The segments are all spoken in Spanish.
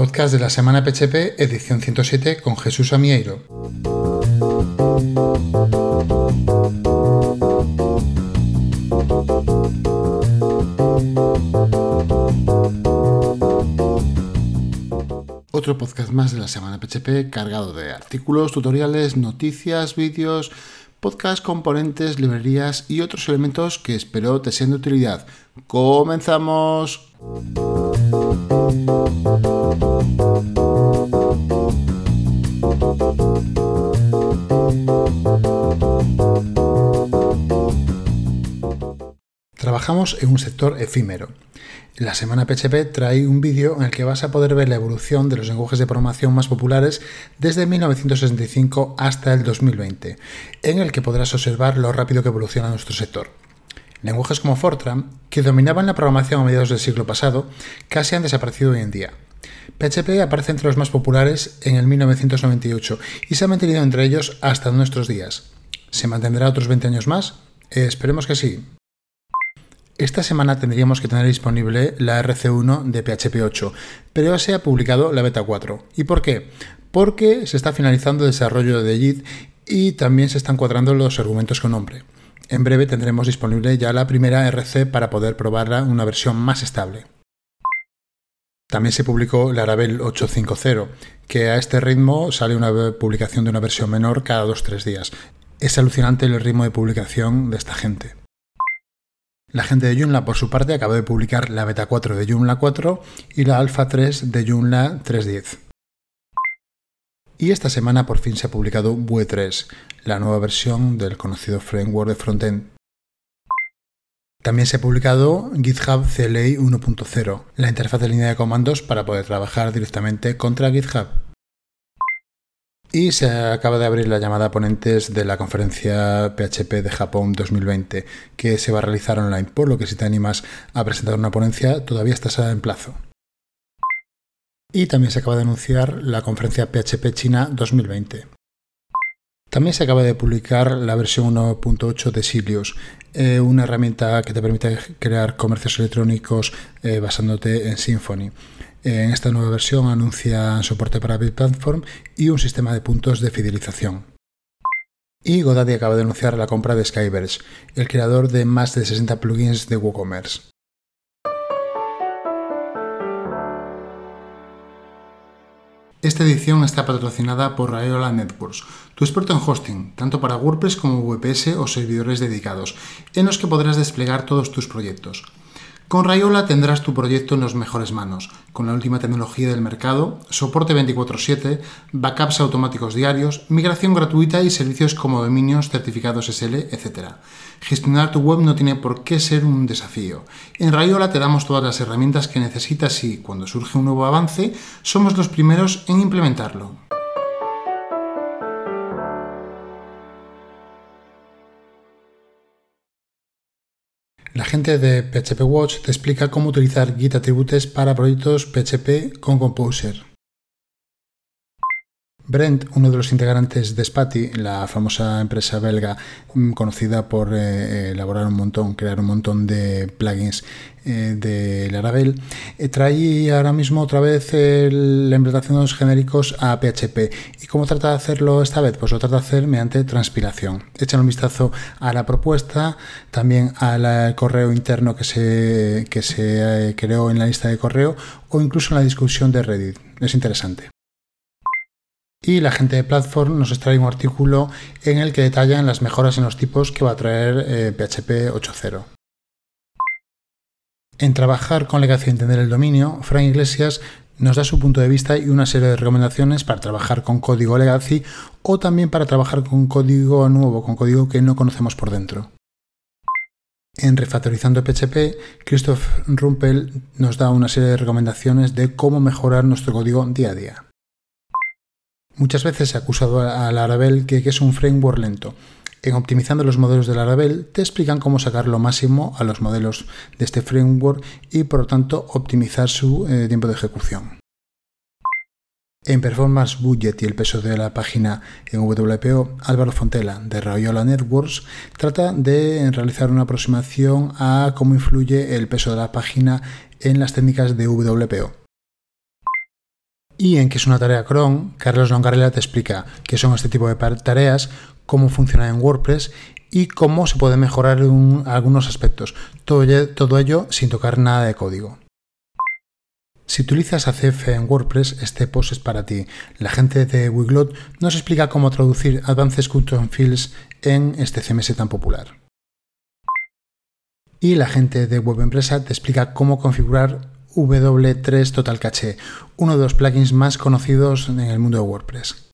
podcast de la semana PHP, edición 107, con Jesús Amieiro. Otro podcast más de la semana PHP cargado de artículos, tutoriales, noticias, vídeos, podcast, componentes, librerías y otros elementos que espero te sean de utilidad. ¡Comenzamos! Trabajamos en un sector efímero. La semana PHP trae un vídeo en el que vas a poder ver la evolución de los lenguajes de programación más populares desde 1965 hasta el 2020, en el que podrás observar lo rápido que evoluciona nuestro sector. Lenguajes como Fortran, que dominaban la programación a mediados del siglo pasado, casi han desaparecido hoy en día. PHP aparece entre los más populares en el 1998 y se ha mantenido entre ellos hasta nuestros días. ¿Se mantendrá otros 20 años más? esperemos que sí. Esta semana tendríamos que tener disponible la RC1 de PHP 8, pero ya se ha publicado la beta 4. ¿Y por qué? Porque se está finalizando el desarrollo de JIT y también se están cuadrando los argumentos con nombre. En breve tendremos disponible ya la primera RC para poder probarla una versión más estable. También se publicó Laravel 8.5.0, que a este ritmo sale una publicación de una versión menor cada 2-3 días. Es alucinante el ritmo de publicación de esta gente. La gente de Joomla, por su parte, acabó de publicar la beta 4 de Joomla 4 y la alfa 3 de Joomla 3.10. Y esta semana por fin se ha publicado Vue 3, la nueva versión del conocido framework de frontend. También se ha publicado GitHub CLI 1.0, la interfaz de línea de comandos para poder trabajar directamente contra GitHub. Y se acaba de abrir la llamada a ponentes de la conferencia PHP de Japón 2020, que se va a realizar online, por lo que si te animas a presentar una ponencia, todavía estás en plazo. Y también se acaba de anunciar la conferencia PHP China 2020. También se acaba de publicar la versión 1.8 de Silius, eh, una herramienta que te permite crear comercios electrónicos eh, basándote en Symfony. En esta nueva versión anuncian soporte para Bitplatform y un sistema de puntos de fidelización. Y Godaddy acaba de anunciar la compra de Skyverse, el creador de más de 60 plugins de WooCommerce. Esta edición está patrocinada por Rayola Networks, tu experto en hosting, tanto para WordPress como VPS o servidores dedicados, en los que podrás desplegar todos tus proyectos. Con Rayola tendrás tu proyecto en las mejores manos, con la última tecnología del mercado, soporte 24/7, backups automáticos diarios, migración gratuita y servicios como dominios, certificados SL, etc. Gestionar tu web no tiene por qué ser un desafío. En Rayola te damos todas las herramientas que necesitas y, cuando surge un nuevo avance, somos los primeros en implementarlo. La gente de PHP Watch te explica cómo utilizar Git Attributes para proyectos PHP con Composer. Brent, uno de los integrantes de Spati, la famosa empresa belga mm, conocida por eh, elaborar un montón, crear un montón de plugins eh, de Laravel, eh, trae ahora mismo otra vez la implementación de los genéricos a PHP. ¿Y cómo trata de hacerlo esta vez? Pues lo trata de hacer mediante transpilación. Echan un vistazo a la propuesta, también al correo interno que se, que se creó en la lista de correo o incluso en la discusión de Reddit. Es interesante. Y la gente de Platform nos extrae un artículo en el que detallan las mejoras en los tipos que va a traer PHP eh, 8.0. En trabajar con Legacy y entender el dominio, Frank Iglesias nos da su punto de vista y una serie de recomendaciones para trabajar con código Legacy o también para trabajar con código nuevo, con código que no conocemos por dentro. En Refactorizando PHP, Christoph Rumpel nos da una serie de recomendaciones de cómo mejorar nuestro código día a día. Muchas veces se ha acusado a Laravel que, es un framework lento. En Optimizando los modelos de Laravel te explican cómo sacar lo máximo a los modelos de este framework y por lo tanto optimizar su eh, tiempo de ejecución. En Performance Budget y el peso de la página en WPO, Álvaro Fontela de Rayola Networks trata de realizar una aproximación a cómo influye el peso de la página en las técnicas de WPO. Y en qué es una tarea cron, Carlos Longarela te explica qué son este tipo de tareas, cómo funciona en WordPress y cómo se puede mejorar algunos aspectos. Todo todo ello sin tocar nada de código. Si utilizas ACF en WordPress, este post es para ti. La gente de Wiglot nos explica cómo traducir Advanced Custom Fields en este CMS tan popular. Y la gente de Web Empresa te explica cómo configurar W3 Total Cache, uno de los plugins más conocidos en el mundo de WordPress.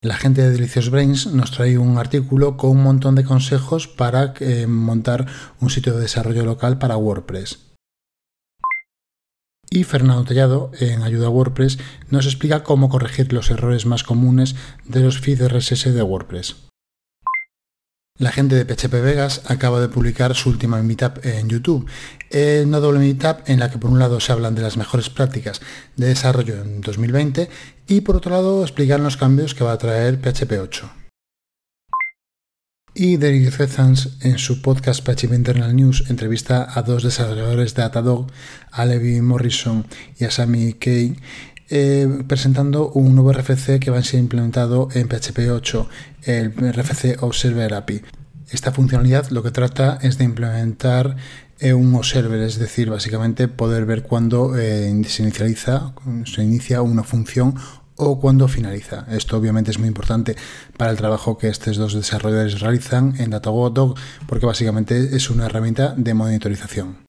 La gente de Delicious Brains nos trae un artículo con un montón de consejos para eh, montar un sitio de desarrollo local para WordPress. Y Fernando Tellado, en Ayuda a WordPress, nos explica cómo corregir los errores más comunes de los feeds RSS de WordPress. La gente de PHP Vegas acaba de publicar su última meetup en YouTube. una doble meetup en la que por un lado se hablan de las mejores prácticas de desarrollo en 2020 y por otro lado explican los cambios que va a traer PHP 8. Y Derek Rezans en su podcast PHP Internal News entrevista a dos desarrolladores de Datadog, a Levi Morrison y a Sammy Kay, eh, presentando un nuevo RFC que va a ser implementado en PHP 8, el RFC Observer API. Esta funcionalidad lo que trata es de implementar eh, un observer, es decir, básicamente poder ver cuándo eh, se inicializa, se inicia una función o cuándo finaliza. Esto obviamente es muy importante para el trabajo que estos dos desarrolladores realizan en Datadog porque básicamente es una herramienta de monitorización.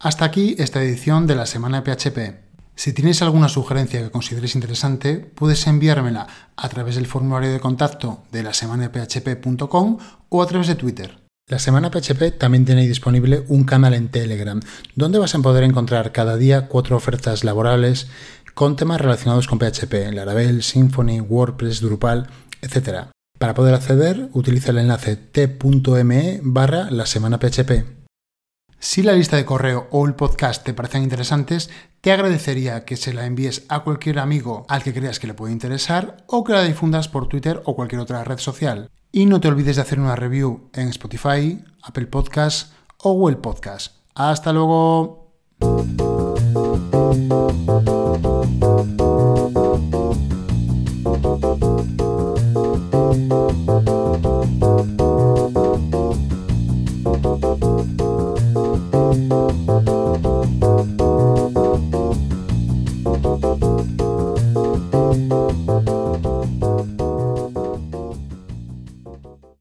Hasta aquí esta edición de la semana PHP. Si tienes alguna sugerencia que consideres interesante, puedes enviármela a través del formulario de contacto de la semanaphp.com o a través de Twitter. La Semana PHP también tiene disponible un canal en Telegram, donde vas a poder encontrar cada día cuatro ofertas laborales con temas relacionados con PHP, Laravel, Symfony, WordPress, Drupal, etc. Para poder acceder, utiliza el enlace t.me barra la semana PHP. Si la lista de correo o el podcast te parecen interesantes, te agradecería que se la envíes a cualquier amigo al que creas que le puede interesar o que la difundas por Twitter o cualquier otra red social. Y no te olvides de hacer una review en Spotify, Apple Podcasts o Google Podcasts. ¡Hasta luego!